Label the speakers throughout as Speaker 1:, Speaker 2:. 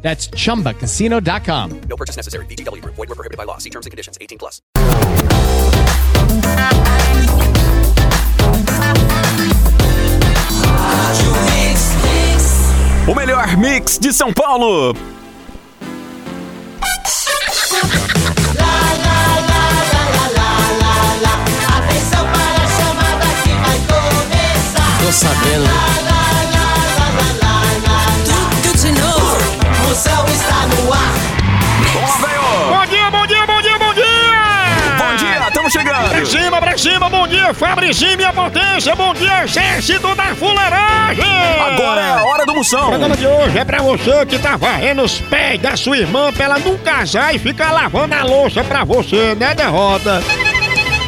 Speaker 1: That's chumbacasino.com.
Speaker 2: No purchase necessary. VGW Group. Void were prohibited by law. See terms and conditions. 18 plus.
Speaker 3: O melhor mix de São Paulo.
Speaker 4: Fabrizinho, minha potência, bom dia, exército da fuleiragem!
Speaker 3: Agora é a hora do
Speaker 4: O
Speaker 3: moção.
Speaker 4: programa de hoje é pra você que tá varrendo os pés da sua irmã pra ela não casar e ficar lavando a louça pra você, né, derrota?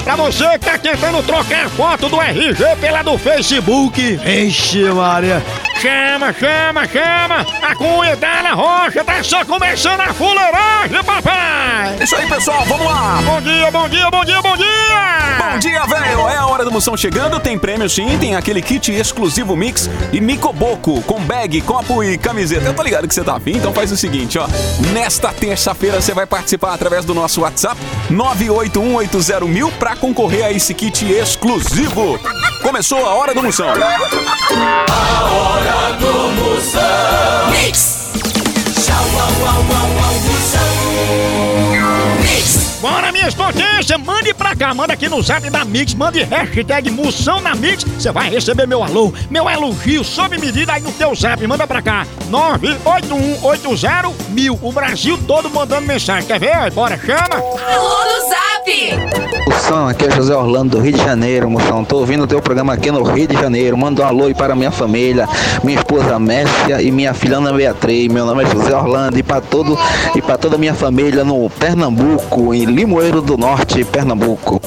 Speaker 4: Pra você que tá tentando trocar a foto do RG pela do Facebook. Ixi, Maria. Chama, chama, chama. A cunha da Ana Rocha tá só começando a fuleiragem, papai.
Speaker 3: Isso aí, pessoal, vamos lá.
Speaker 4: Bom dia, bom dia, bom dia, bom dia.
Speaker 3: Bom dia, velho! É a hora do Moção chegando, tem prêmio sim, tem aquele kit exclusivo mix e Micoboco, com bag, copo e camiseta. Eu tô ligado que você tá afim, então faz o seguinte, ó. Nesta terça-feira você vai participar através do nosso WhatsApp 981801000 pra concorrer a esse kit exclusivo. Começou a hora do Moção.
Speaker 5: Tchau, au, au, au, au, moção. Mix.
Speaker 4: Bora, minhas potências, mande pra manda aqui no zap da Mix, mande hashtag Moção na Mix, você vai receber meu alô, meu elogio sob medida aí no teu zap, manda pra cá, 981801000, o Brasil todo mandando mensagem, quer ver? Bora, chama!
Speaker 6: Alô no Zap!
Speaker 7: Aqui é José Orlando do Rio de Janeiro, moção. Tô ouvindo o teu programa aqui no Rio de Janeiro. Manda um alô aí para minha família, minha esposa Mércia e minha filha Ana Beatriz. Meu nome é José Orlando e para todo e para toda a minha família no Pernambuco, em Limoeiro do Norte, Pernambuco.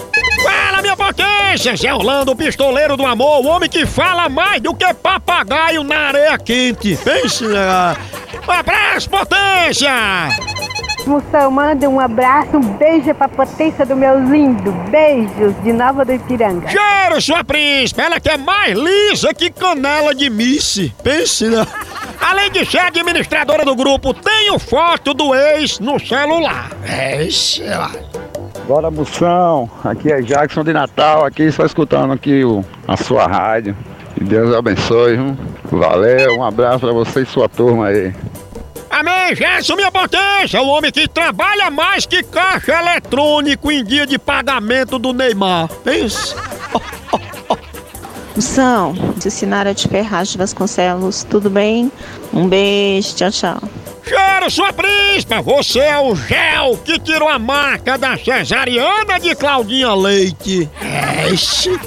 Speaker 4: Fala, minha potência, Zé Orlando, o pistoleiro do amor, o homem que fala mais do que papagaio na areia quente. Pense, né? Um abraço, potência!
Speaker 8: Moção, manda um abraço, um beijo pra potência do meu lindo. Beijos de Nova do Ipiranga.
Speaker 4: Cheiro, sua príncipe! Ela que é mais lisa que canela de misse. Pense, né? Além de ser administradora do grupo, tenho foto do ex no celular. É, sei lá.
Speaker 9: Bora Moção, aqui é Jackson de Natal, aqui só escutando aqui o, a sua rádio. Que Deus abençoe, viu? Valeu, um abraço pra você e sua turma aí.
Speaker 4: Amém, Gerson, minha potência! O homem que trabalha mais que caixa eletrônico em dia de pagamento do Neymar. Pense.
Speaker 10: Moção, de Sinara de Ferraz de Vasconcelos, tudo bem? Um beijo, tchau, tchau.
Speaker 4: Cheiro, sua príncipe! Você é o gel que tirou a marca da cesariana de Claudinha Leite. É, esse.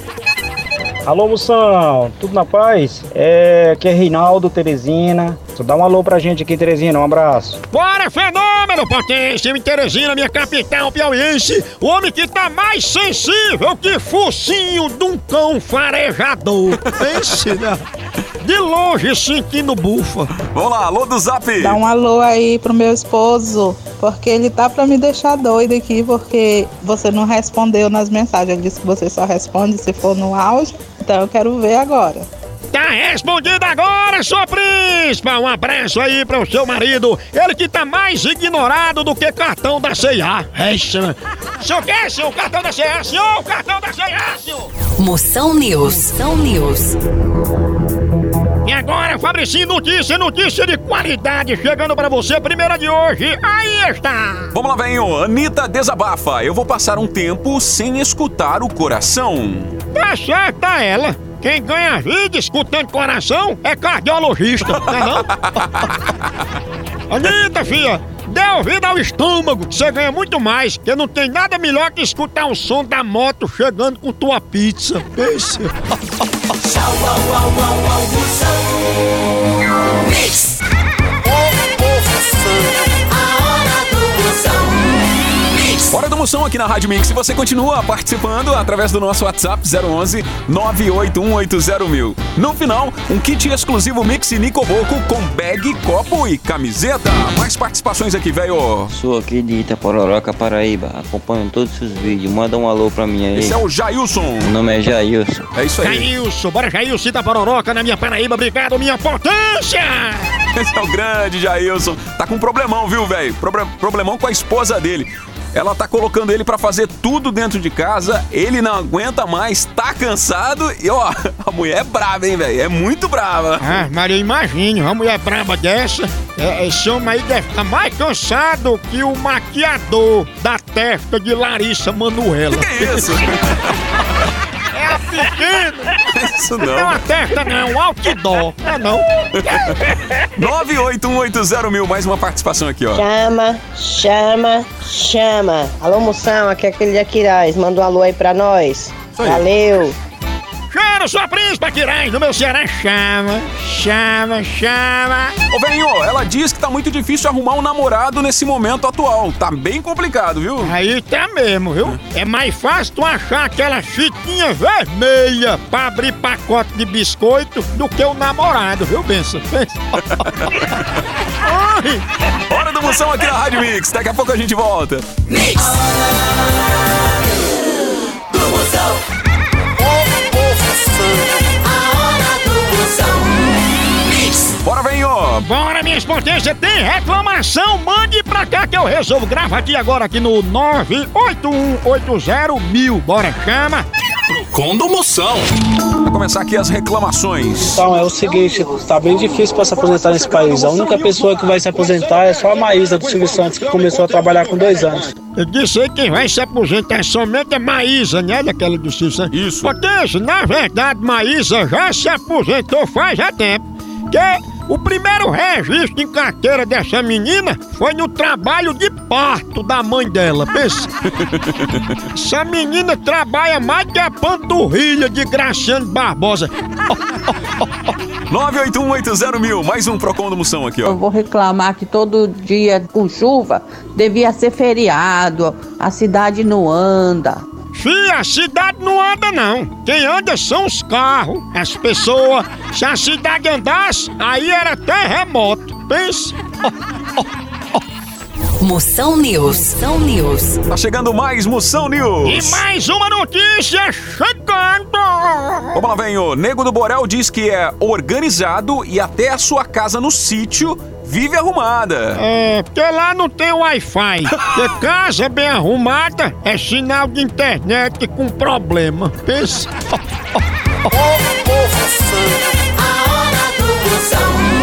Speaker 11: Alô, Moção, tudo na paz? É, aqui é Reinaldo, Teresina. Só dá um alô pra gente aqui, Teresina, um abraço.
Speaker 4: Bora, fenômeno, potência! Em Teresina, minha capital piauiense, o homem que tá mais sensível que focinho de um cão farejador. Pense, né? De longe sentindo bufa.
Speaker 3: Vamos lá, alô do Zap.
Speaker 12: Dá um alô aí pro meu esposo, porque ele tá pra me deixar doido aqui, porque você não respondeu nas mensagens. Ele disse que você só responde se for no áudio, então eu quero ver agora.
Speaker 4: Tá respondido agora, sua príncipe! Um abraço aí pro seu marido. Ele que tá mais ignorado do que cartão da C&A. É isso, né? Senhor quer, senhor? Cartão da C&A, senhor? Cartão da C&A, senhor!
Speaker 6: Moção News. Moção News.
Speaker 4: Agora, Fabricinho, notícia, notícia de qualidade chegando pra você, primeira de hoje. Aí está!
Speaker 3: Vamos lá, velho. Anitta desabafa. Eu vou passar um tempo sem escutar o coração.
Speaker 4: Tá certa ela. Quem ganha vida escutando coração é cardiologista, não é não? Anitta, filha, dê ouvido ao estômago, que você ganha muito mais, que não tem nada melhor que escutar o som da moto chegando com tua pizza. Pense.
Speaker 5: Tchau, au, au, au, au, Moção
Speaker 3: aqui na Rádio Mix. E você continua participando através do nosso WhatsApp 011 981801000. No final, um kit exclusivo Mix Nicoboco com bag, copo e camiseta. Mais participações aqui, velho.
Speaker 13: Sou aqui de Itapororoca, Paraíba. Acompanho todos os seus vídeos. Manda um alô pra mim aí.
Speaker 3: Esse é o Jailson.
Speaker 13: Meu nome é Jailson.
Speaker 3: É isso aí.
Speaker 4: Jailson, bora Jailson da Pororoca na minha Paraíba. Obrigado, minha potência!
Speaker 3: Esse é o grande Jailson. Tá com um problemão, viu, velho? Proble- problemão com a esposa dele. Ela tá colocando ele pra fazer tudo dentro de casa, ele não aguenta mais, tá cansado e ó, a mulher é brava, hein, velho? É muito brava.
Speaker 4: Ah, Maria, imagine, uma mulher braba dessa, é, esse homem aí deve estar mais cansado que o maquiador da testa de Larissa Manuela.
Speaker 3: Que é isso?
Speaker 4: É a pequena!
Speaker 3: Isso
Speaker 4: Não é
Speaker 3: não.
Speaker 4: uma testa, não, é um outdoor. É não.
Speaker 3: 981801000, mais uma participação aqui, ó.
Speaker 14: Chama, chama, chama. Alô, moção, aqui é aquele Aquiraz. Manda um alô aí pra nós.
Speaker 3: aí.
Speaker 14: Valeu.
Speaker 4: Chama sua príncipa Quirais, no meu Ceará, chama, chama, chama.
Speaker 3: Ô, velhinho, ela diz que tá muito difícil arrumar um namorado nesse momento atual. Tá bem complicado, viu?
Speaker 4: Aí tá mesmo, viu? É mais fácil tu achar aquela fitinha vermelha pra abrir pacote de biscoito do que o namorado, viu, Benção?
Speaker 3: Hora do Moção aqui na Rádio Mix. Daqui a pouco a gente volta.
Speaker 5: A
Speaker 3: Bora, velhinho!
Speaker 4: Bora, minha potência, tem reclamação? Mande pra cá que eu resolvo. Grava aqui agora aqui no 98180 Bora, chama.
Speaker 3: Condo Moção. Vai começar aqui as reclamações.
Speaker 15: Então, é o seguinte, tá bem difícil para se aposentar nesse país. A única pessoa que vai se aposentar é só a Maísa do Silvio Santos, que começou a trabalhar com dois anos.
Speaker 4: Eu disse aí que quem vai se aposentar somente é Maísa, né? Daquela do Silvio Santos.
Speaker 3: Isso.
Speaker 4: Potência, na verdade, Maísa já se aposentou faz já tempo. Que o primeiro registro em carteira dessa menina foi no trabalho de parto da mãe dela. Pensa. Essa menina trabalha mais que a panturrilha de Graciano Barbosa.
Speaker 3: 981801000, mais um Procon do Moção aqui, ó.
Speaker 16: Eu vou reclamar que todo dia com chuva devia ser feriado, a cidade não anda.
Speaker 4: Fia, a cidade não anda não. Quem anda são os carros, as pessoas. Se a cidade andasse, aí era terremoto. Pensa.
Speaker 6: Moção News. Moção News.
Speaker 3: Tá chegando mais Moção
Speaker 4: E
Speaker 3: News.
Speaker 4: mais uma notícia chegando.
Speaker 3: Vamos lá, velho. Nego do Borel diz que é organizado e até a sua casa no sítio vive arrumada.
Speaker 4: É, porque lá não tem Wi-Fi. Porque casa bem arrumada é sinal de internet com problema. Pensa.
Speaker 5: A hora do Moção.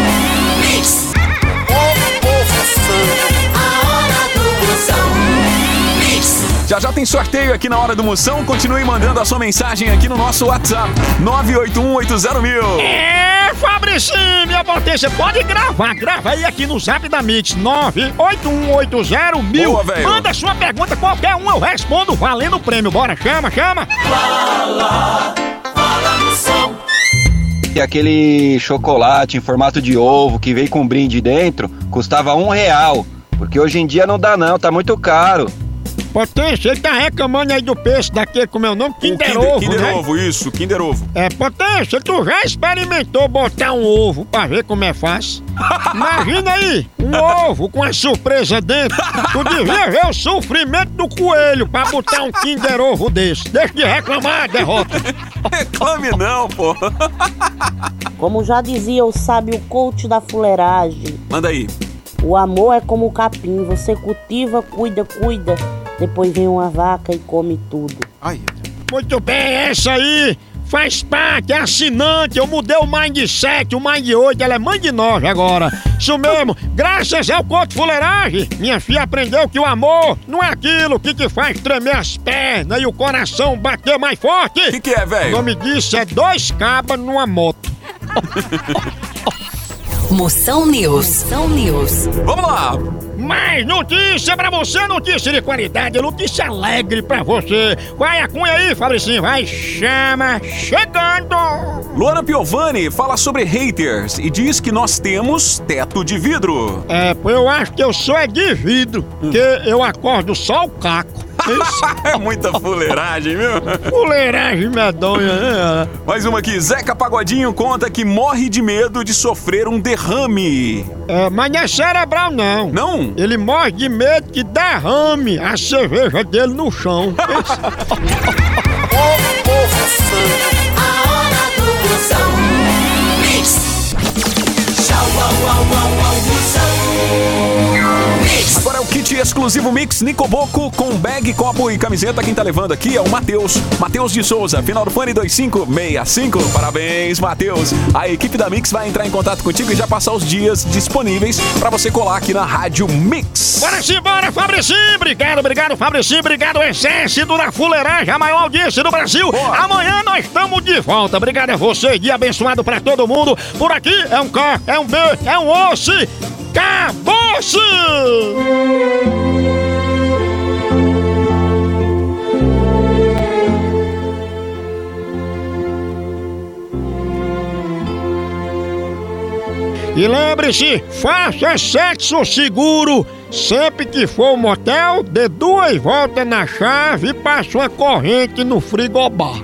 Speaker 3: Já já tem sorteio aqui na hora do Moção. Continue mandando a sua mensagem aqui no nosso WhatsApp. 981801000.
Speaker 4: É, Fabricinho, minha potência, pode gravar, grava aí aqui no zap da Mix 98180 mil.
Speaker 3: Boa.
Speaker 4: Manda sua pergunta, qualquer um eu respondo, valendo o prêmio. Bora, chama, chama.
Speaker 5: Fala, fala Moção.
Speaker 13: E aquele chocolate em formato de ovo que veio com brinde dentro custava um real. Porque hoje em dia não dá não, tá muito caro.
Speaker 4: Potência, ele tá reclamando aí do preço daquele, como é o nome? Kinder,
Speaker 3: Kinder,
Speaker 4: Ovo,
Speaker 3: Kinder
Speaker 4: né?
Speaker 3: Ovo, isso, Kinder Ovo.
Speaker 4: É, Potência, tu já experimentou botar um ovo pra ver como é fácil? Imagina aí, um ovo com a surpresa dentro. Tu devia ver o sofrimento do coelho pra botar um Kinder Ovo desse. Deixa de reclamar, derrota.
Speaker 3: Reclame não, pô.
Speaker 17: Como já dizia o sábio coach da fuleiragem,
Speaker 3: Manda aí.
Speaker 17: o amor é como o capim, você cultiva, cuida, cuida, depois vem uma vaca e come tudo.
Speaker 3: Ai.
Speaker 4: Muito bem, essa aí faz parte, é assinante. Eu mudei o Mindset, o Mind 8, ela é mãe de nós agora. Isso mesmo, graças ao Coach Fuleiragem, minha filha aprendeu que o amor não é aquilo que te faz tremer as pernas e o coração bater mais forte. O
Speaker 3: que, que é, velho?
Speaker 4: O nome disso é dois cabas numa moto.
Speaker 6: Moção News. Moção News.
Speaker 3: Vamos lá!
Speaker 4: Mais notícia pra você, notícia de qualidade, notícia alegre pra você. Vai a cunha aí, Fabricinho, vai, chama, chegando!
Speaker 3: Luana Piovani fala sobre haters e diz que nós temos teto de vidro.
Speaker 4: É, pô, eu acho que eu sou é de vidro, porque eu acordo só o caco.
Speaker 3: É muita fuleiragem, viu?
Speaker 4: Fuleiragem medonha, né?
Speaker 3: Mais uma aqui. Zeca Pagodinho conta que morre de medo de sofrer um derrame.
Speaker 4: É, mas não é cerebral, não.
Speaker 3: Não?
Speaker 4: Ele morre de medo que derrame a cerveja dele no chão.
Speaker 5: Tchau, au, au, au, au, Moção.
Speaker 3: Exclusivo Mix Nicoboco com bag, copo e camiseta. Quem tá levando aqui é o Matheus. Matheus de Souza, final do fone 2565. Parabéns, Matheus. A equipe da Mix vai entrar em contato contigo e já passar os dias disponíveis pra você colar aqui na Rádio Mix.
Speaker 4: Bora sim, bora, Fabricinho! Obrigado, obrigado, Fabricinho! Obrigado, exército da fuleiragem, a maior audiência do Brasil! Amanhã nós estamos de volta! Obrigado a você, dia abençoado pra todo mundo! Por aqui é um K, é um B, é um osso! Acabou-se! Lembre-se, faça sexo seguro. Sempre que for ao motel, dê duas voltas na chave e passe uma corrente no frigobar.